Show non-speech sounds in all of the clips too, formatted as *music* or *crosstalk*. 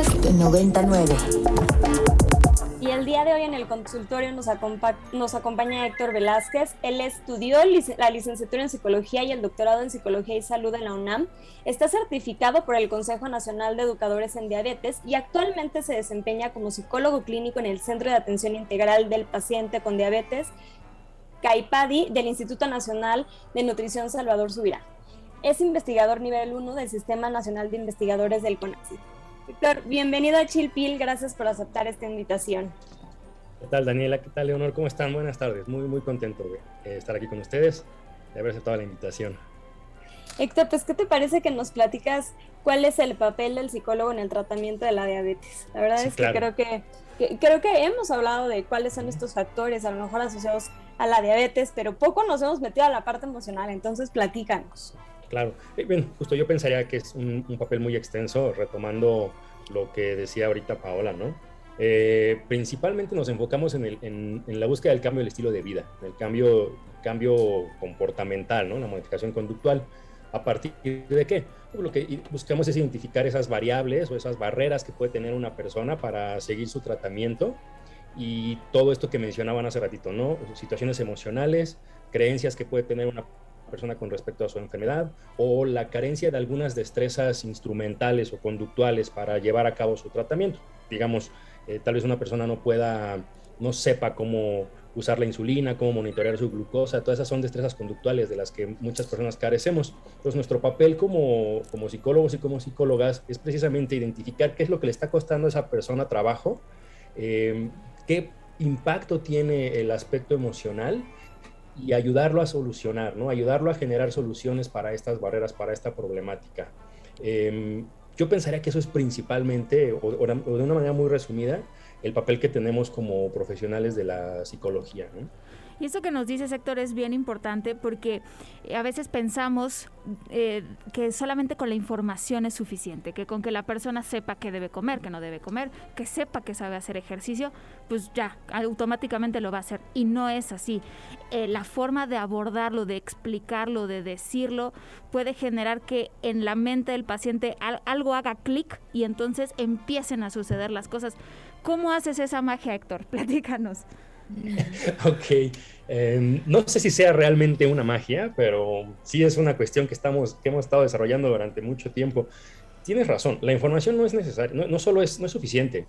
Podcast 99. Y el día de hoy en el consultorio nos, nos acompaña Héctor Velázquez. Él estudió la licenciatura en psicología y el doctorado en psicología y salud en la UNAM. Está certificado por el Consejo Nacional de Educadores en Diabetes y actualmente se desempeña como psicólogo clínico en el Centro de Atención Integral del Paciente con Diabetes, CAIPADI, del Instituto Nacional de Nutrición Salvador Subirá. Es investigador nivel 1 del Sistema Nacional de Investigadores del CONACYT. Víctor, bienvenido a Chilpil, gracias por aceptar esta invitación. ¿Qué tal, Daniela? ¿Qué tal, Leonor? ¿Cómo están? Buenas tardes. Muy, muy contento de estar aquí con ustedes, de haber aceptado la invitación. Héctor, pues, ¿qué te parece que nos platicas cuál es el papel del psicólogo en el tratamiento de la diabetes? La verdad es que creo que, que, creo que hemos hablado de cuáles son estos factores, a lo mejor asociados a la diabetes, pero poco nos hemos metido a la parte emocional, entonces platícanos. Claro, eh, bien, justo yo pensaría que es un, papel muy extenso, retomando lo que decía ahorita Paola, ¿no? Eh, principalmente nos enfocamos en, la búsqueda del cambio del estilo de vida, el cambio, cambio comportamental, ¿no? La modificación conductual. ¿A partir de qué? Pues lo que buscamos es identificar esas variables o esas barreras que puede tener una persona para seguir su tratamiento y todo esto que mencionaban hace ratito, ¿no? Situaciones emocionales, creencias que puede tener una persona con respecto a su enfermedad o la carencia de algunas destrezas instrumentales o conductuales para llevar a cabo su tratamiento. Digamos, eh, tal vez una persona no pueda, no sepa cómo usar la insulina, cómo monitorear su glucosa, todas esas son destrezas conductuales de las que muchas personas carecemos. Entonces nuestro papel como, como psicólogos y como psicólogas es precisamente identificar qué es lo que le está costando a esa persona trabajo, eh, qué impacto tiene el aspecto emocional y ayudarlo a solucionar, ¿no? Ayudarlo a generar soluciones para estas barreras, para esta problemática. Em, yo pensaría que eso es principalmente, o, de una manera muy resumida, el papel que tenemos como profesionales de la psicología. Y eso que nos dice sector es bien importante porque eh, a veces pensamos eh, que solamente con la información es suficiente, que con que la persona sepa qué debe comer, qué no debe comer, que sepa que sabe hacer ejercicio, pues ya, automáticamente lo va a hacer. Y no es así. Eh, la forma de abordarlo, de explicarlo, de decirlo, puede generar que en la mente del paciente algo haga clic y entonces empiecen a suceder las cosas. ¿Cómo haces esa magia, Héctor? *laughs* Platícanos. *laughs* ok, em, no sé si sea realmente una magia, pero sí es una cuestión que, estamos, que hemos estado desarrollando durante mucho tiempo. Tienes razón, la información no es necesaria, no, solo es, no es suficiente.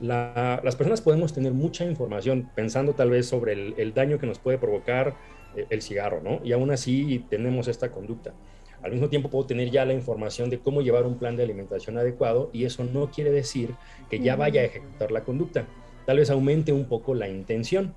las personas podemos tener mucha información pensando tal vez sobre el, daño que nos puede provocar eh, el cigarro, ¿no? Y aún así tenemos esta conducta. Al mismo tiempo puedo tener ya la información de cómo llevar un plan de alimentación adecuado y eso no quiere decir que ya vaya a ejecutar la conducta tal vez aumente un poco la intención.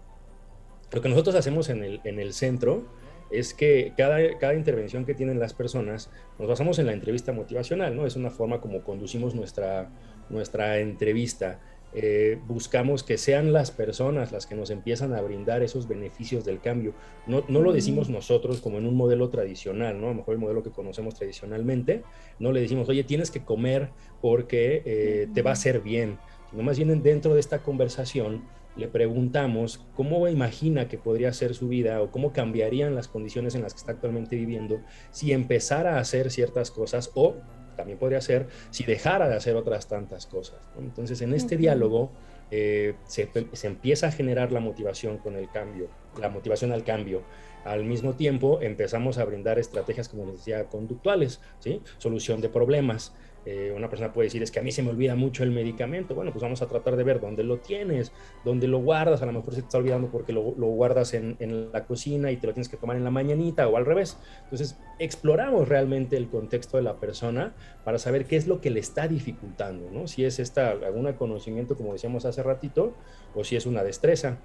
Lo que nosotros hacemos en el, en el centro es que cada, cada intervención que tienen las personas nos basamos en la entrevista motivacional, ¿no? Es una forma como conducimos nuestra, nuestra entrevista. Eh, buscamos que sean las personas las que nos empiezan a brindar esos beneficios del cambio. No, no, lo decimos nosotros como en un modelo tradicional, ¿no? A lo mejor el modelo que conocemos tradicionalmente, no le decimos, oye, tienes que comer porque eh, te va a hacer bien sino más bien dentro de esta conversación le preguntamos cómo imagina que podría ser su vida o cómo cambiarían las condiciones en las que está actualmente viviendo si empezara a hacer ciertas cosas o también podría ser si dejara de hacer otras tantas cosas. Entonces en este diálogo eh, se, se, empieza a generar la motivación con el cambio, la motivación al cambio. Al mismo tiempo empezamos a brindar estrategias, como les decía, conductuales, ¿sí? solución de problemas. Eh, una persona puede decir, es que a mí se me olvida mucho el medicamento. Bueno, pues vamos a tratar de ver dónde lo tienes, dónde lo guardas. A lo mejor se te está olvidando porque lo, guardas en, la cocina y te lo tienes que tomar en la mañanita o al revés. Entonces, exploramos realmente el contexto de la persona para saber qué es lo que le está dificultando, ¿no? Si es esta, algún conocimiento, como decíamos hace ratito, o si es una destreza.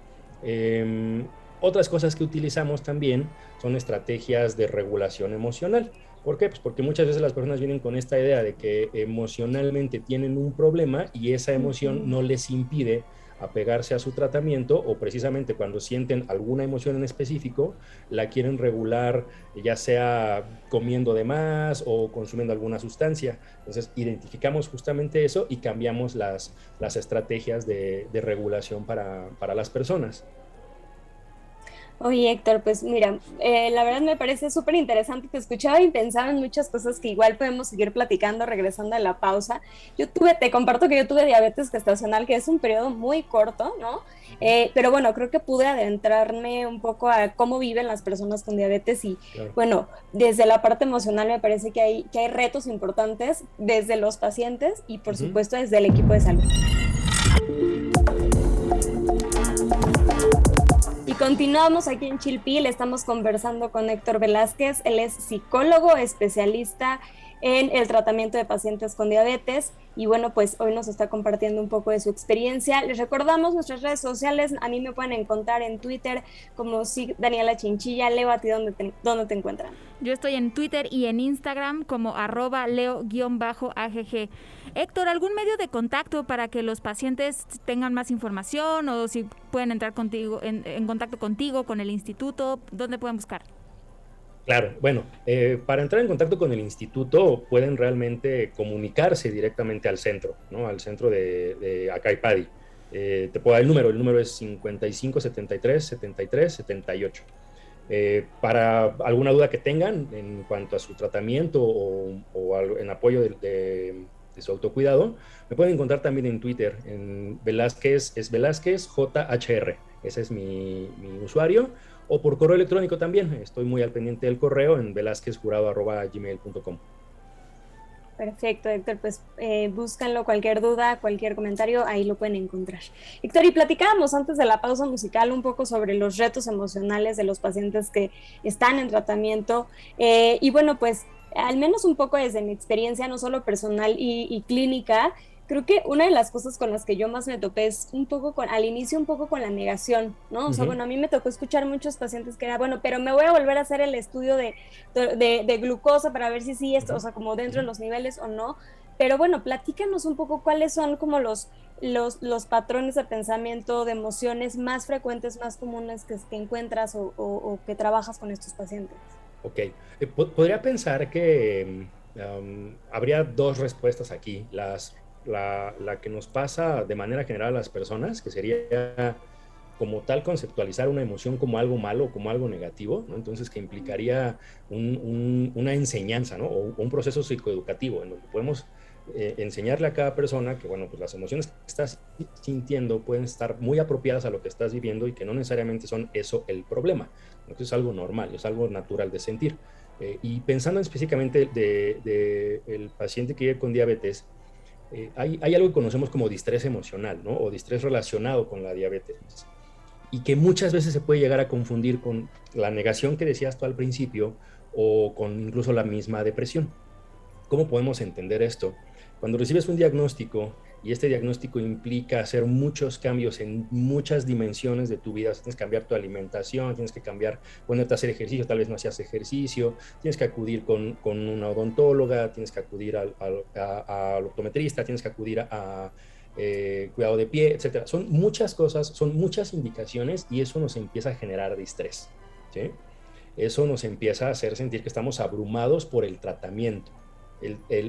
Em, otras cosas que utilizamos también son estrategias de regulación emocional. ¿Por qué? Pues porque muchas veces las personas vienen con esta idea de que emocionalmente tienen un problema y esa emoción no les impide apegarse a su tratamiento o precisamente cuando sienten alguna emoción en específico, la quieren regular ya sea comiendo de más o consumiendo alguna sustancia. Entonces identificamos justamente eso y cambiamos las, las estrategias de, regulación para, para las personas. Oye, Héctor, pues mira, eh, la verdad me parece súper interesante. Te escuchaba y pensaba en muchas cosas que igual podemos seguir platicando regresando a la pausa. Yo tuve, te comparto que yo tuve diabetes gestacional, que es un periodo muy corto, ¿no? Eh, pero bueno, creo que pude adentrarme un poco a cómo viven las personas con diabetes y bueno, desde la parte emocional me parece que hay, que hay retos importantes desde los pacientes y por supuesto desde el equipo de salud. Continuamos aquí en Chilpil, estamos conversando con Héctor Velázquez, él es psicólogo especialista en el tratamiento de pacientes con diabetes y bueno, pues hoy nos está compartiendo un poco de su experiencia. Les recordamos nuestras redes sociales, a mí me pueden encontrar en Twitter como si Daniela Chinchilla. Leo, ¿a ti dónde te, dónde te encuentran? Yo estoy en Twitter y en Instagram como arroba leo-agg. Héctor, ¿algún medio de contacto para que los pacientes tengan más información o si pueden entrar contigo en, en contacto contigo, con el instituto? ¿Dónde pueden buscar? Claro, bueno, eh, para entrar en contacto con el instituto pueden realmente comunicarse directamente al centro, ¿no? Al centro de, de Acaipadi. Eh, te puedo dar el número, el número es 55 73 73 78. para alguna duda que tengan en cuanto a su tratamiento o, en apoyo de, su autocuidado, me pueden encontrar también en Twitter, en Velázquez, es Velázquez JHR, ese es mi, mi usuario o por correo electrónico también. Estoy muy al pendiente del correo en velázquezjurado.gmail.com. Perfecto, Héctor. Pues eh, cualquier duda, cualquier comentario, ahí lo pueden encontrar. Héctor, y platicábamos antes de la pausa musical un poco sobre los retos emocionales de los pacientes que están en tratamiento. Eh, y bueno, pues al menos un poco desde mi experiencia, no solo personal y clínica, creo que una de las cosas con las que yo más me topé es un poco con, al inicio un poco con la negación, ¿no? O sea, bueno, a mí me tocó escuchar muchos pacientes que era, bueno, pero me voy a volver a hacer el estudio de, de, glucosa para ver si sí esto, o sea, como dentro de los niveles o no. Pero bueno, platícanos un poco cuáles son como los, los, los patrones de pensamiento, de emociones más frecuentes, más comunes que, que encuentras o, o, que trabajas con estos pacientes. Ok, eh, podría pensar que um, habría dos respuestas aquí. Las la, que nos pasa de manera general a las personas, que sería como tal conceptualizar una emoción como algo malo, como algo negativo, ¿no? entonces que implicaría una enseñanza ¿no? o un proceso psicoeducativo en donde podemos eh, enseñarle a cada persona que bueno, pues las emociones que estás sintiendo pueden estar muy apropiadas a lo que estás viviendo y que no necesariamente son eso el problema, que es algo normal, es algo natural de sentir. Eh, y pensando específicamente del de, el paciente que vive con diabetes, eh, hay, algo que conocemos como distrés emocional, ¿no? O distrés relacionado con la diabetes. Y que muchas veces se puede llegar a confundir con la negación que decías tú al principio o con incluso la misma depresión. ¿Cómo podemos entender esto? Cuando recibes un diagnóstico y este diagnóstico implica hacer muchos cambios en muchas dimensiones de tu vida. Tienes que cambiar tu alimentación, tienes que cambiar, ponerte a hacer ejercicio, tal vez no hacías ejercicio, tienes que acudir con, con una odontóloga, tienes que acudir al, al, optometrista, tienes que acudir a, eh, cuidado de pie, etcétera. Son muchas cosas, son muchas indicaciones y eso nos empieza a generar distrés. ¿sí? Eso nos empieza a hacer sentir que estamos abrumados por el tratamiento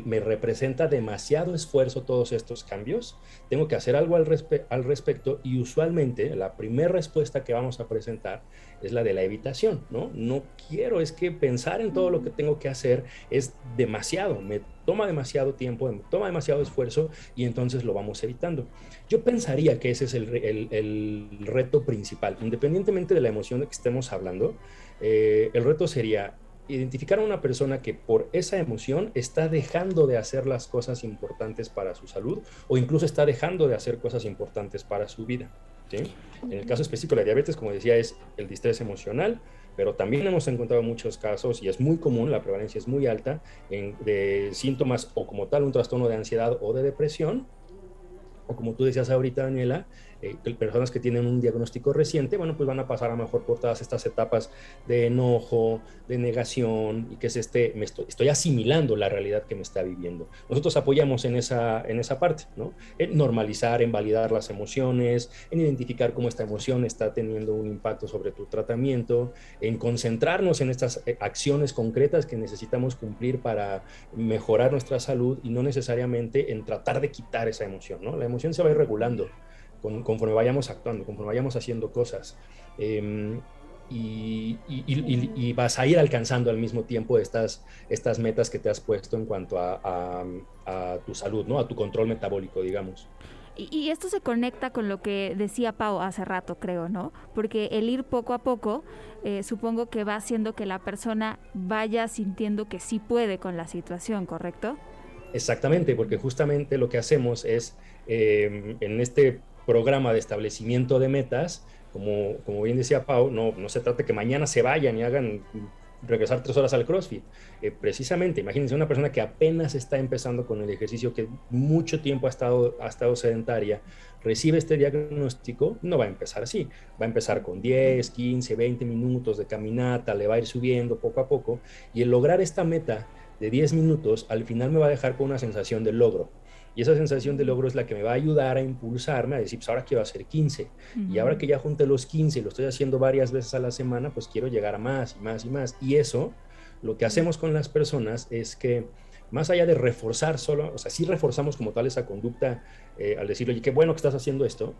me representa demasiado esfuerzo todos estos cambios, tengo que hacer algo al, respecto y usualmente la primera respuesta que vamos a presentar es la de la evitación, ¿no? No quiero, es que pensar en todo lo que tengo que hacer es demasiado, me toma demasiado tiempo, me toma demasiado esfuerzo y entonces lo vamos evitando. Yo pensaría que ese es el, el, reto principal, independientemente de la emoción de que estemos hablando, eh, el reto sería identificar a una persona que por esa emoción está dejando de hacer las cosas importantes para su salud o incluso está dejando de hacer cosas importantes para su vida. En el caso específico de la diabetes, como decía, es el distrés emocional, pero también hemos encontrado muchos casos, y es muy común, la prevalencia es muy alta, de síntomas o como tal un trastorno de ansiedad o de depresión, o como tú decías ahorita, Daniela, eh, personas que tienen un diagnóstico reciente, bueno, pues van a pasar a lo mejor por todas estas etapas de enojo, de negación y que es este, me estoy, estoy asimilando la realidad que me está viviendo. Nosotros apoyamos en esa, en esa parte, ¿no? En normalizar, en validar las emociones, en identificar cómo esta emoción está teniendo un impacto sobre tu tratamiento, en concentrarnos en estas eh, acciones concretas que necesitamos cumplir para mejorar nuestra salud y no necesariamente en tratar de quitar esa emoción, ¿no? La emoción se va a ir regulando conforme vayamos actuando, conforme vayamos haciendo cosas. Em, y, vas a ir alcanzando al mismo tiempo estas, estas metas que te has puesto en cuanto a, tu salud, ¿no? A tu control metabólico, digamos. Y, esto se conecta con lo que decía Pau hace rato, creo, ¿no? Porque el ir poco a poco, eh, supongo que va haciendo que la persona vaya sintiendo que sí puede con la situación, ¿correcto? Exactamente, porque justamente lo que hacemos es, eh, en este programa de establecimiento de metas, como, como bien decía Pau, no, no se trata que mañana se vayan y hagan regresar tres horas al CrossFit. Eh, precisamente, imagínense una persona que apenas está empezando con el ejercicio, que mucho tiempo ha estado, ha estado sedentaria, recibe este diagnóstico, no va a empezar así. Va a empezar con 10, 15, 20 minutos de caminata, le va a ir subiendo poco a poco y el lograr esta meta de 10 minutos, al final me va a dejar con una sensación de logro. Y esa sensación de logro es la que me va a ayudar a impulsarme a decir, pues ahora quiero hacer 15. Y ahora que ya junté los 15 y lo estoy haciendo varias veces a la semana, pues quiero llegar a más y más y más. Y eso, lo que hacemos con las personas es que más allá de reforzar solo, o sea, sí reforzamos como tal esa conducta eh, al decirle, oye, qué bueno que estás haciendo esto,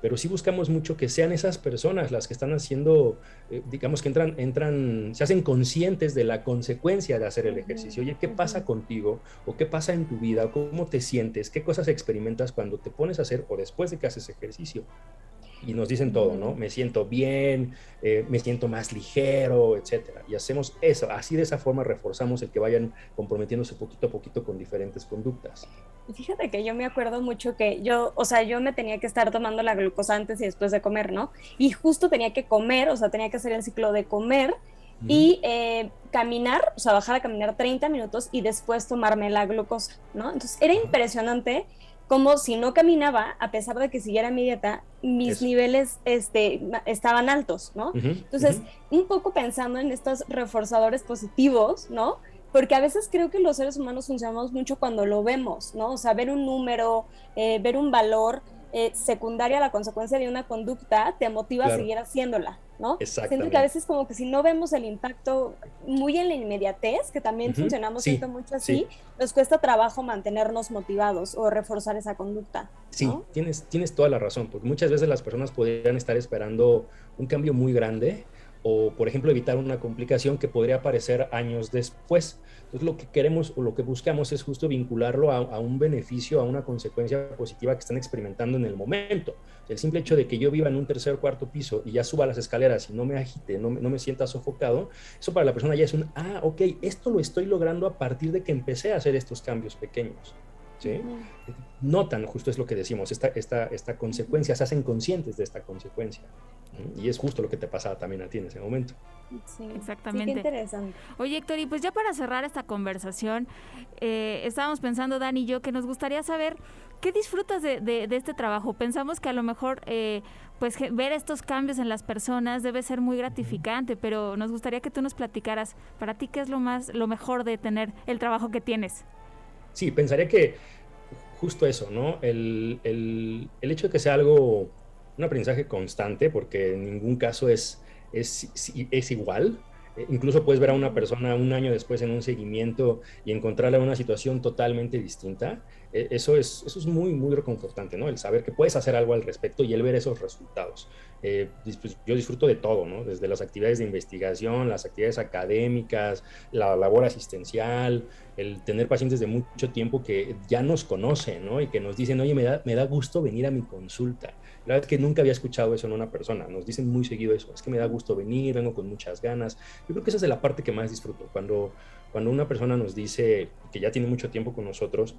pero sí buscamos mucho que sean esas personas las que están haciendo, eh, digamos que entran, entran, se hacen conscientes de la consecuencia de hacer el ejercicio. Oye, ¿qué pasa contigo? ¿O qué pasa en tu vida? ¿Cómo te sientes? ¿Qué cosas experimentas cuando te pones a hacer o después de que haces ejercicio? Y nos dicen todo, ¿no? Me siento bien, eh, me siento más ligero, etcétera. Y hacemos eso, así de esa forma reforzamos el que vayan comprometiéndose poquito a poquito con diferentes conductas. Fíjate que yo me acuerdo mucho que yo, o sea, yo me tenía que estar tomando la glucosa antes y después de comer, ¿no? Y justo tenía que comer, o sea, tenía que hacer el ciclo de comer y eh, caminar, o sea, bajar a caminar 30 minutos y después tomarme la glucosa, ¿no? Entonces era impresionante como si no caminaba, a pesar de que siguiera mi dieta, mis niveles este, estaban altos, ¿no? Entonces, un poco pensando en estos reforzadores positivos, ¿no? Porque a veces creo que los seres humanos funcionamos mucho cuando lo vemos, ¿no? O sea, ver un número, eh, ver un valor eh, secundario a la consecuencia de una conducta te motiva a seguir haciéndola, ¿no? Siento que a veces como que si no vemos el impacto muy en la inmediatez, que también funcionamos mucho así, nos cuesta trabajo mantenernos motivados o reforzar esa conducta. Sí, tienes, tienes toda la razón, porque muchas veces las personas podrían estar esperando un cambio muy grande o, por ejemplo, evitar una complicación que podría aparecer años después. Entonces, lo que queremos o lo que buscamos es justo vincularlo a, un beneficio, a una consecuencia positiva que están experimentando en el momento. El simple hecho de que yo viva en un tercer o cuarto piso y ya suba las escaleras y no me agite, no, no me sienta sofocado, eso para la persona ya es un, ah, ok, esto lo estoy logrando a partir de que empecé a hacer estos cambios pequeños. ¿Sí? Notan, justo es lo que decimos, esta, esta, esta consecuencia, se hacen conscientes de esta consecuencia. Y es justo lo que te pasaba también a ti en ese momento. Sí, exactamente. qué interesante. Oye, Héctor, y pues ya para cerrar esta conversación, eh, estábamos pensando, Dani y yo, que nos gustaría saber qué disfrutas de, de, este trabajo. Pensamos que a lo mejor, eh, pues ver estos cambios en las personas debe ser muy gratificante, pero nos gustaría que tú nos platicaras, para ti, qué es lo más, lo mejor de tener el trabajo que tienes. Sí, pensaría que justo eso, ¿no? El, el, el hecho de que sea algo, un aprendizaje constante, porque en ningún caso es, es, es igual, eh, incluso puedes ver a una persona un año después en un seguimiento y encontrarla en una situación totalmente distinta. Eh, eso es, eso es muy, muy reconfortante, ¿no? El saber que puedes hacer algo al respecto y el ver esos resultados. Eh, pues, yo disfruto de todo, ¿no? Desde las actividades de investigación, las actividades académicas, la labor asistencial, el tener pacientes de mucho tiempo que ya nos conocen, ¿no? Y que nos dicen, oye, me da, me da gusto venir a mi consulta. La verdad es que nunca había escuchado eso en una persona. Nos dicen muy seguido eso. Es que me da gusto venir, vengo con muchas ganas. Yo creo que esa es la parte que más disfruto. Cuando, cuando una persona nos dice que ya tiene mucho tiempo con nosotros,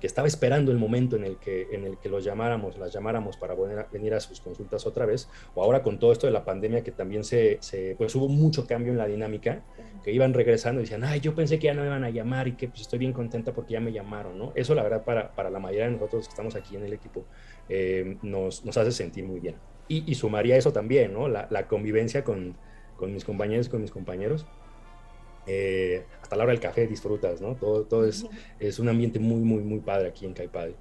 que estaba esperando el momento en el que, en el que los llamáramos, las llamáramos para venir a, sus consultas otra vez, o ahora con todo esto de la pandemia que también se, se, pues hubo mucho cambio en la dinámica, que iban regresando y decían, ay, yo pensé que ya no me iban a llamar y que pues estoy bien contenta porque ya me llamaron, ¿no? Eso la verdad para, para la mayoría de nosotros que estamos aquí en el equipo eh, nos, nos, hace sentir muy bien. Y, y sumaría eso también, ¿no? La, la convivencia con, con mis compañeros, con mis compañeros, eh, hasta la hora del café disfrutas, ¿no? Todo, todo es, es un ambiente muy, muy, muy padre aquí en Caipadi.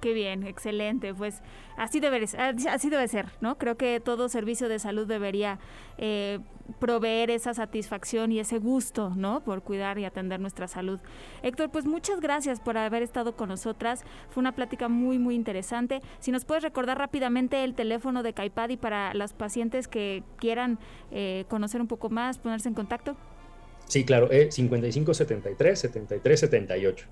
Qué bien, excelente. Pues así debe, así debe ser, ¿no? Creo que todo servicio de salud debería eh, proveer esa satisfacción y ese gusto, ¿no? Por cuidar y atender nuestra salud. Héctor, pues muchas gracias por haber estado con nosotras. Fue una plática muy, muy interesante. Si nos puedes recordar rápidamente el teléfono de Caipadi para las pacientes que quieran eh, conocer un poco más, ponerse en contacto. Sí, claro, eh, 5573 7378.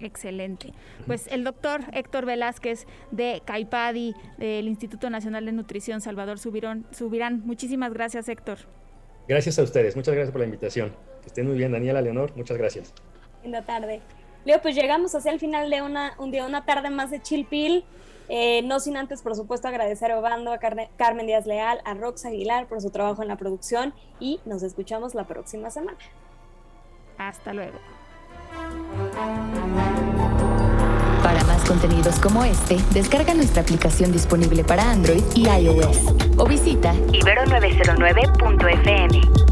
Excelente. Pues el doctor Héctor Velázquez de CAIPADI, del Instituto Nacional de Nutrición Salvador Subirón, Subirán. Muchísimas gracias, Héctor. Gracias a ustedes. Muchas gracias por la invitación. Que estén muy bien, Daniela, Leonor. Muchas gracias. Linda tarde. Leo, pues llegamos hacia el final de una, un día, una tarde más de Chilpil. Eh, no sin antes, por supuesto, agradecer a Obando, a Carmen Díaz Leal, a Rox Aguilar por su trabajo en la producción y nos escuchamos la próxima semana. Hasta luego. Para más contenidos como este, descarga nuestra aplicación disponible para Android y iOS o visita ibero909.fm.